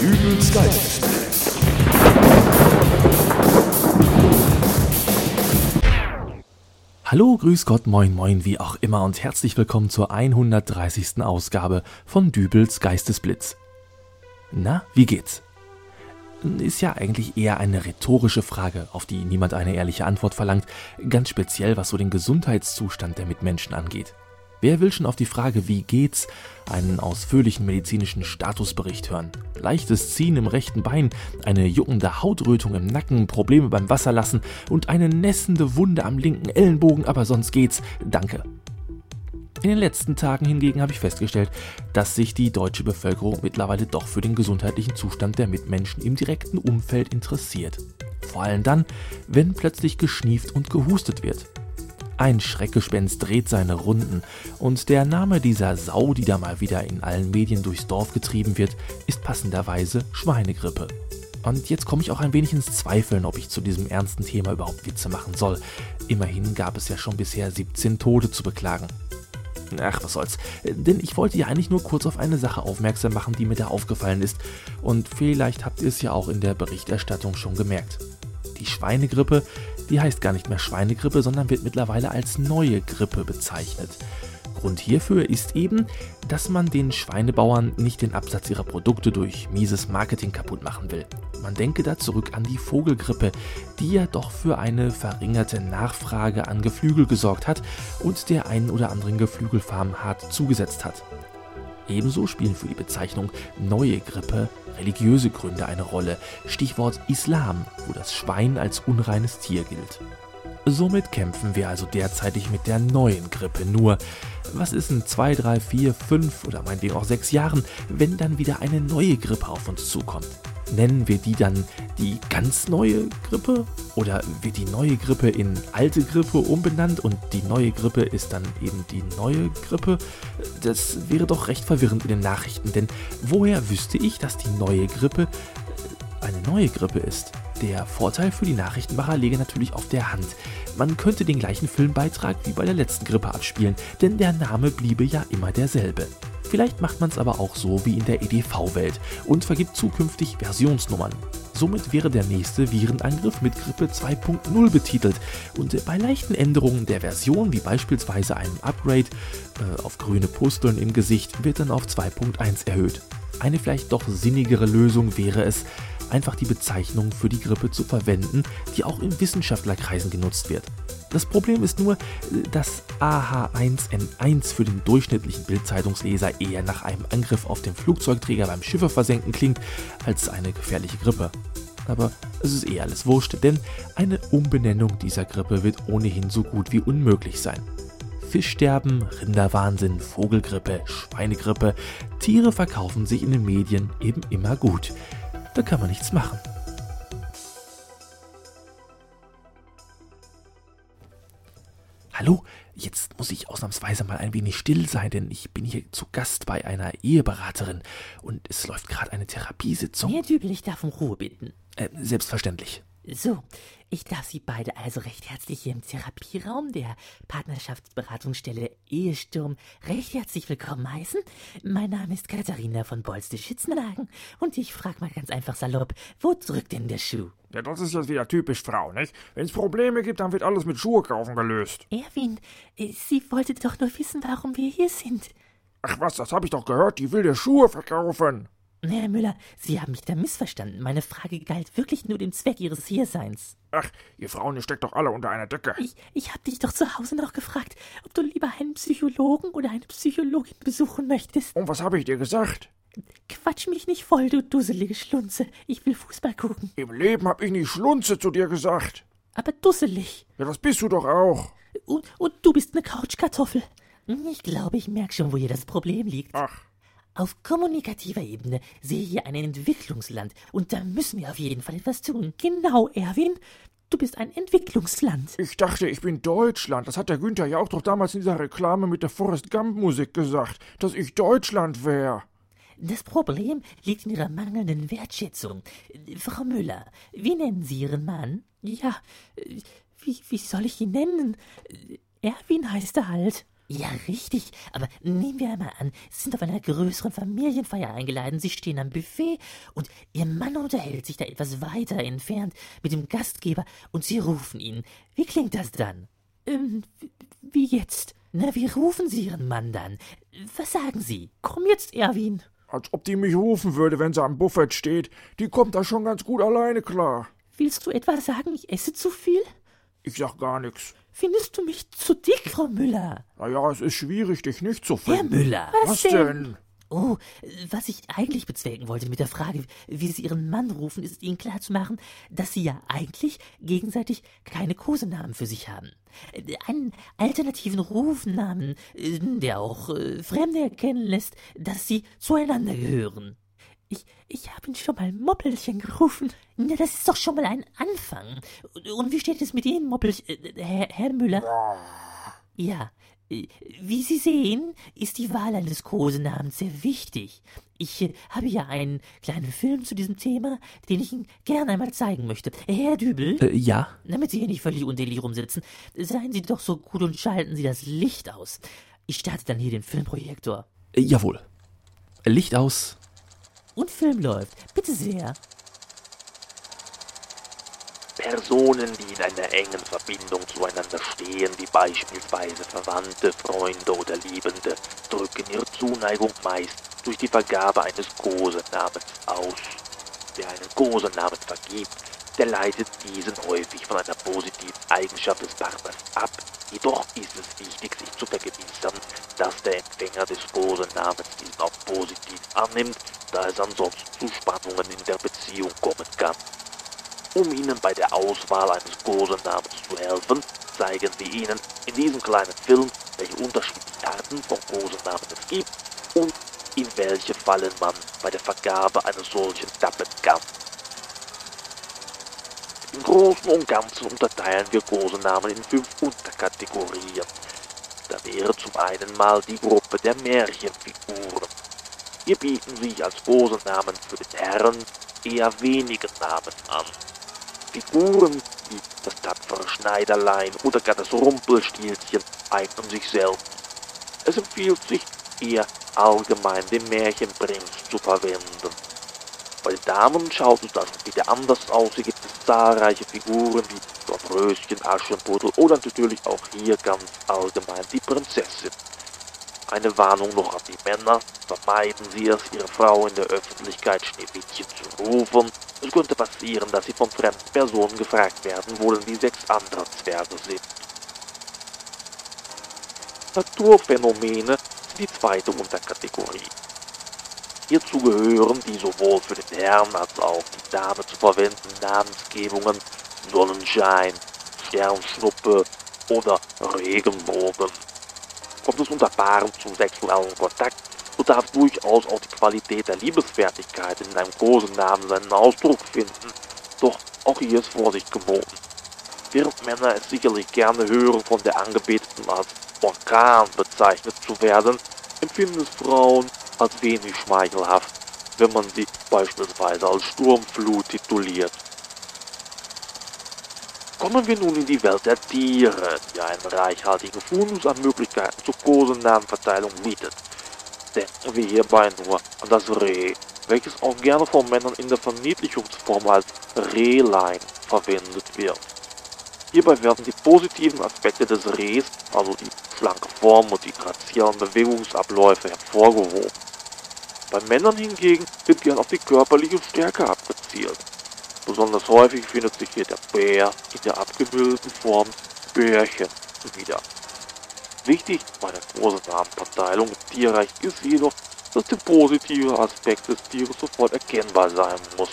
Dübels Geistesblitz. Hallo, grüß Gott, moin, moin, wie auch immer und herzlich willkommen zur 130. Ausgabe von Dübels Geistesblitz. Na, wie geht's? Ist ja eigentlich eher eine rhetorische Frage, auf die niemand eine ehrliche Antwort verlangt, ganz speziell was so den Gesundheitszustand der Mitmenschen angeht. Wer will schon auf die Frage, wie geht's, einen ausführlichen medizinischen Statusbericht hören? Leichtes Ziehen im rechten Bein, eine juckende Hautrötung im Nacken, Probleme beim Wasserlassen und eine nässende Wunde am linken Ellenbogen, aber sonst geht's. Danke. In den letzten Tagen hingegen habe ich festgestellt, dass sich die deutsche Bevölkerung mittlerweile doch für den gesundheitlichen Zustand der Mitmenschen im direkten Umfeld interessiert. Vor allem dann, wenn plötzlich geschnieft und gehustet wird. Ein Schreckgespenst dreht seine Runden und der Name dieser Sau, die da mal wieder in allen Medien durchs Dorf getrieben wird, ist passenderweise Schweinegrippe. Und jetzt komme ich auch ein wenig ins Zweifeln, ob ich zu diesem ernsten Thema überhaupt Witze machen soll. Immerhin gab es ja schon bisher 17 Tode zu beklagen. Ach, was soll's. Denn ich wollte ja eigentlich nur kurz auf eine Sache aufmerksam machen, die mir da aufgefallen ist. Und vielleicht habt ihr es ja auch in der Berichterstattung schon gemerkt. Die Schweinegrippe die heißt gar nicht mehr Schweinegrippe, sondern wird mittlerweile als neue Grippe bezeichnet. Grund hierfür ist eben, dass man den Schweinebauern nicht den Absatz ihrer Produkte durch mieses Marketing kaputt machen will. Man denke da zurück an die Vogelgrippe, die ja doch für eine verringerte Nachfrage an Geflügel gesorgt hat und der einen oder anderen Geflügelfarm hart zugesetzt hat. Ebenso spielen für die Bezeichnung neue Grippe religiöse Gründe eine Rolle, Stichwort Islam, wo das Schwein als unreines Tier gilt. Somit kämpfen wir also derzeitig mit der neuen Grippe. Nur, was ist in 2, 3, 4, 5 oder meinetwegen auch 6 Jahren, wenn dann wieder eine neue Grippe auf uns zukommt? Nennen wir die dann die ganz neue Grippe? Oder wird die neue Grippe in alte Grippe umbenannt und die neue Grippe ist dann eben die neue Grippe? Das wäre doch recht verwirrend in den Nachrichten, denn woher wüsste ich, dass die neue Grippe äh, eine neue Grippe ist? Der Vorteil für die Nachrichtenmacher läge natürlich auf der Hand. Man könnte den gleichen Filmbeitrag wie bei der letzten Grippe abspielen, denn der Name bliebe ja immer derselbe. Vielleicht macht man es aber auch so wie in der EDV-Welt und vergibt zukünftig Versionsnummern. Somit wäre der nächste Virenangriff mit Grippe 2.0 betitelt und bei leichten Änderungen der Version, wie beispielsweise einem Upgrade äh, auf grüne Pusteln im Gesicht, wird dann auf 2.1 erhöht. Eine vielleicht doch sinnigere Lösung wäre es, einfach die Bezeichnung für die Grippe zu verwenden, die auch in Wissenschaftlerkreisen genutzt wird. Das Problem ist nur, dass AH1N1 für den durchschnittlichen Bildzeitungsleser eher nach einem Angriff auf den Flugzeugträger beim Schiffe versenken klingt, als eine gefährliche Grippe. Aber es ist eh alles wurscht, denn eine Umbenennung dieser Grippe wird ohnehin so gut wie unmöglich sein. Fischsterben, Rinderwahnsinn, Vogelgrippe, Schweinegrippe, Tiere verkaufen sich in den Medien eben immer gut. Da kann man nichts machen. Hallo, jetzt muss ich ausnahmsweise mal ein wenig still sein, denn ich bin hier zu Gast bei einer Eheberaterin und es läuft gerade eine Therapiesitzung. Dübel, ich darf um Ruhe bitten. Äh, selbstverständlich. So, ich darf Sie beide also recht herzlich hier im Therapieraum der Partnerschaftsberatungsstelle Ehesturm recht herzlich willkommen heißen. Mein Name ist Katharina von Bolste-Schützenhagen und ich frage mal ganz einfach salopp, wo drückt denn der Schuh? Ja, das ist jetzt wieder typisch Frau, nicht? Wenn es Probleme gibt, dann wird alles mit Schuhe kaufen gelöst. Erwin, äh, Sie wollten doch nur wissen, warum wir hier sind. Ach was, das habe ich doch gehört, die will dir Schuhe verkaufen. Herr Müller, Sie haben mich da missverstanden. Meine Frage galt wirklich nur dem Zweck Ihres Hierseins. Ach, ihr Frauen, ihr steckt doch alle unter einer Decke. Ich, ich hab dich doch zu Hause noch gefragt, ob du lieber einen Psychologen oder eine Psychologin besuchen möchtest. Und was habe ich dir gesagt? Quatsch mich nicht voll, du dusselige Schlunze. Ich will Fußball gucken. Im Leben hab ich nie Schlunze zu dir gesagt. Aber dusselig. Ja, das bist du doch auch. Und, und du bist eine Couchkartoffel. Ich glaube, ich merke schon, wo hier das Problem liegt. Ach, Auf kommunikativer Ebene sehe ich hier ein Entwicklungsland und da müssen wir auf jeden Fall etwas tun. Genau, Erwin. Du bist ein Entwicklungsland. ich dachte, ich bin Deutschland. Das hat der Günther ja auch doch damals in dieser Reklame mit der Forrest Gump Musik gesagt, dass ich Deutschland wär. Das Problem liegt in Ihrer mangelnden Wertschätzung. Frau Müller, wie nennen Sie Ihren Mann? Ja, wie, wie soll ich ihn nennen? Erwin heißt er halt. Ja, richtig. Aber nehmen wir einmal an, Sie sind auf einer größeren Familienfeier eingeladen, Sie stehen am Buffet und Ihr Mann unterhält sich da etwas weiter entfernt mit dem Gastgeber und Sie rufen ihn. Wie klingt das dann? Ähm, wie jetzt? Na, wie rufen Sie Ihren Mann dann? Was sagen Sie? Komm jetzt, Erwin. Als ob die mich rufen würde, wenn sie am Buffet steht. Die kommt da schon ganz gut alleine klar. Willst du etwa sagen, ich esse zu viel? Ich sag gar nix. Findest du mich zu dick, Frau Müller? Naja, es ist schwierig, dich nicht zu Herr finden. Müller. Was denn? Oh, was ich eigentlich bezwecken wollte mit der Frage, wie Sie Ihren Mann rufen, ist Ihnen klarzumachen, dass Sie ja eigentlich gegenseitig keine Kosenamen für sich haben. Einen alternativen Rufnamen, äh, der auch äh, Fremde erkennen lässt, dass Sie zueinander gehören. Ich, ich habe ihn schon mal Moppelchen gerufen. Na, das ist doch schon mal ein Anfang. Und wie steht es mit Ihnen, Moppelchen, äh, Herr, Herr Müller? Ja, äh, wie Sie sehen, ist die Wahl eines Kosenamens sehr wichtig. Ich äh, habe ja einen kleinen Film zu diesem Thema, den ich Ihnen gerne einmal zeigen möchte. Herr Dübel, Äh, ja? damit Sie hier nicht völlig unter Delirium sitzen, seien Sie doch so gut und schalten Sie das Licht aus. Ich starte dann hier den Filmprojektor. Äh, jawohl. Licht aus. Und Film läuft. Bitte sehr. Personen, die in einer engen Verbindung zueinander stehen, wie beispielsweise Verwandte, Freunde oder Liebende, drücken ihre Zuneigung meist durch die Vergabe eines Kosenamens aus. Wer einen Kosenamen vergibt, der leitet diesen häufig von einer positiven Eigenschaft des Partners ab. Jedoch ist es wichtig, sich zu vergewissern, dass der Empfänger des Kosenamens diesen auch positiv annimmt, da es ansonsten zu Spannungen in der Beziehung kommen kann. Um Ihnen bei der Auswahl eines Kosenamens zu helfen, zeigen wir Ihnen in diesem kleinen Film, welche unterschiedlichen Arten von Kosenamen es gibt und in welche Fallen man bei der Vergabe eines solchen tappen kann. Im Großen und Ganzen unterteilen wir Kosenamen in fünf Unterkategorien. Da wäre zum einen mal die Gruppe der Märchenfiguren. Hier bieten sich als Kosenamen für den Herrn eher wenige Namen an. Figuren wie das tapfere Schneiderlein oder gar das Rumpelstilzchen eignen sich selten. Es empfiehlt sich eher allgemein den Märchenprinz zu verwenden. Bei den Damen schaut es das wieder anders aus. Hier gibt zahlreiche Figuren wie Dornröschen, Aschenputtel oder natürlich auch hier ganz allgemein die Prinzessin. Eine Warnung noch an die Männer. Vermeiden Sie es, Ihre Frau in der Öffentlichkeit Schneewittchen zu rufen. Es könnte passieren, dass Sie von fremden Personen gefragt werden, wo denn die sechs anderen Zwerge sind. Naturphänomene sind die zweite Unterkategorie. Hierzu gehören die sowohl für den Herrn als auch die Dame zu verwendenden Namensgebungen Sonnenschein, Sternschnuppe oder Regenbogen. Kommt es unter Paaren zum sexuellen Kontakt, so darf durchaus auch die Qualität der Liebesfertigkeit in einem Kosenamen seinen Ausdruck finden. Doch auch hier ist Vorsicht geboten. Während Männer es sicherlich gerne hören, von der Angebeteten als Orkan bezeichnet zu werden, empfinden es Frauen als wenig schmeichelhaft, wenn man sie beispielsweise als Sturmflut tituliert. Kommen wir nun in die Welt der Tiere, die einen reichhaltigen Fundus an Möglichkeiten zur Kosenamenverteilung bietet. Denken wir hierbei nur an das Reh, welches auch gerne von Männern in der Verniedlichungsform als Rehlein verwendet wird. Hierbei werden die positiven Aspekte des Rehs, also die schlanke Form und die graziellen Bewegungsabläufe, hervorgehoben. Bei Männern hingegen wird gern auf die körperliche Stärke abgezielt. Besonders häufig findet sich hier der Bär in der abgebildeten Form Bärchen wieder. Wichtig bei der Kosenamenverteilung im Tierreich ist jedoch, dass der positive Aspekt des Tieres sofort erkennbar sein muss.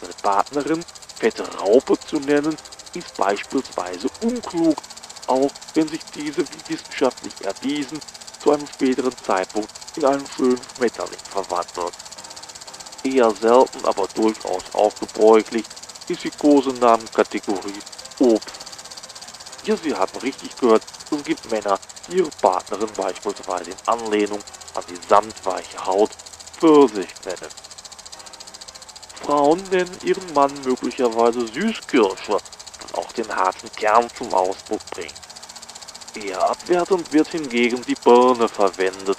Seine Partnerin fette Raupe zu nennen, ist beispielsweise unklug, auch wenn sich diese wie wissenschaftlich erwiesen zu einem späteren Zeitpunkt in einen schönen Schmetterling verwandelt. Eher selten, aber durchaus auch gebräuchlich ist die Kosenamenkategorie Obst. Ja, Sie haben richtig gehört, es gibt Männer, die ihre Partnerin beispielsweise in Anlehnung an die samtweiche Haut Pfirsich nennen. Frauen nennen ihren Mann möglicherweise Süßkirsche, was auch den harten Kern zum Ausdruck bringt. Eher abwertend wird hingegen die Birne verwendet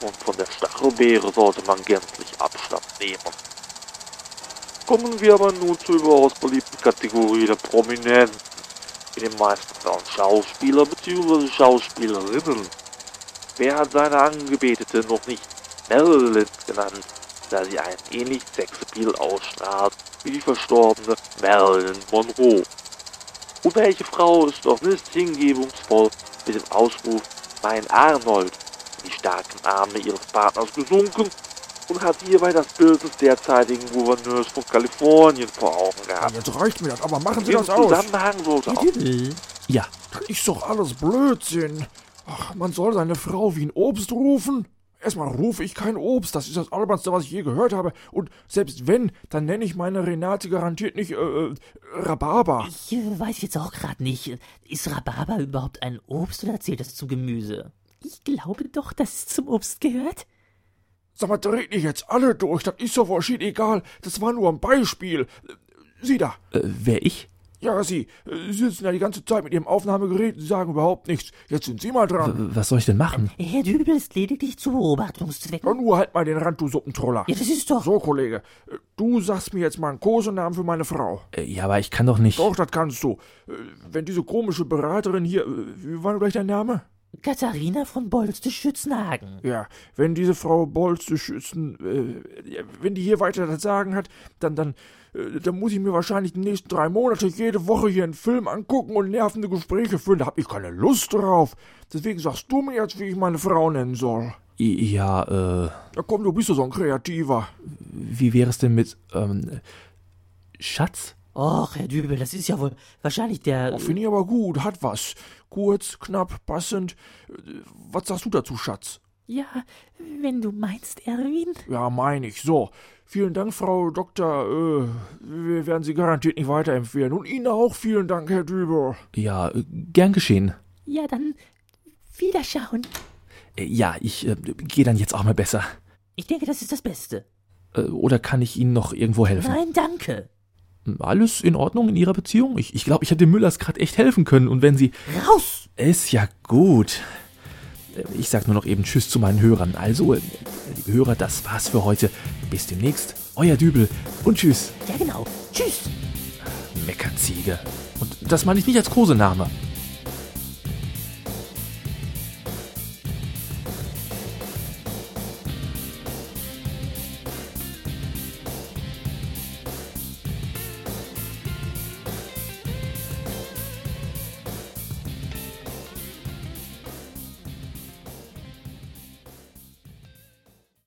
und von der Stachelbeere sollte man gänzlich Abstand nehmen. Kommen wir aber nun zur überaus beliebten Kategorie der Prominenten. In den meisten Fällen Schauspieler bzw. Schauspielerinnen. Wer hat seine Angebetete noch nicht Marilyn genannt, da sie einen ähnlich Sexappeal ausstrahlt wie die verstorbene Marilyn Monroe? Und welche Frau ist doch nicht hingebungsvoll mit dem Ausruf Mein Arnold die starken Arme ihres Partners gesunken und hat hierbei das Bild des derzeitigen Gouverneurs von Kalifornien vor Augen gehabt. Jetzt reicht mir das, aber machen Sie das aus. Zusammenhang sollte auch Ja, Das ist doch alles Blödsinn. Ach, man soll seine Frau wie ein Obst rufen? Erstmal rufe ich kein Obst, das ist das Albernste, was ich je gehört habe. Und selbst wenn, dann nenne ich meine Renate garantiert nicht, äh, äh Rhabarber. ich äh, weiß jetzt auch gerade nicht, ist Rhabarber überhaupt ein Obst oder zählt das zum Gemüse? Ich glaube doch, dass es zum Obst gehört. Sag mal, dreht nicht jetzt alle durch, das ist doch wohl egal. Das war nur ein Beispiel. Sie da. äh, wer ich? Ja, Sie. Sie sitzen ja die ganze Zeit mit Ihrem Aufnahmegerät, Sie sagen überhaupt nichts. Jetzt sind Sie mal dran. W- Was soll ich denn machen? Herr Dübel ist lediglich zu Beobachtungszwecken. Ja, nur halt mal den Rand, du Suppentroller. Ja, das ist doch. So, Kollege, du sagst mir jetzt mal einen Kosenamen für meine Frau. Äh, Ja, aber ich kann doch nicht. Doch, das kannst du. Äh, Wenn diese komische Beraterin hier, äh, wie war gleich dein Name? Katharina von Bolste-Schützenhagen. Ja, wenn diese Frau Bolz zu schützen, äh, wenn die hier weiter das Sagen hat, dann, dann, äh, dann muss ich mir wahrscheinlich die nächsten drei Monate jede Woche hier einen Film angucken und nervende Gespräche führen. Da hab ich keine Lust drauf. Deswegen sagst du mir jetzt, wie ich meine Frau nennen soll. Ja, äh, Na komm, du bist doch so ein Kreativer. wie wäre es denn mit, ähm, Schatz? Och, Herr Dübel, das ist ja wohl wahrscheinlich der. Oh, Finde ich aber gut, hat was. Kurz, knapp, passend. Was sagst du dazu, Schatz? Ja, wenn du meinst, Erwin. Ja, meine ich. So. Vielen Dank, Frau Doktor. Äh, wir werden Sie garantiert nicht weiterempfehlen. Und Ihnen auch vielen Dank, Herr Düber. Ja, äh, gern geschehen. Ja, dann Wiederschauen. Äh, Ja, ich äh, gehe dann jetzt auch mal besser. Ich denke, das ist das Beste. Äh, oder kann ich Ihnen noch irgendwo helfen? Nein, danke. Alles in Ordnung in Ihrer Beziehung? Ich, ich glaube, ich hätte Müllers gerade echt helfen können. Und wenn Sie. Raus! Ist ja gut. Äh, Ich sag nur noch eben Tschüss zu meinen Hörern. Also, äh, liebe Hörer, das war's für heute. Bis demnächst. Euer Dübel. Und Tschüss. Ja, genau. Tschüss. Meckerziege. Und das meine ich nicht als Kosename.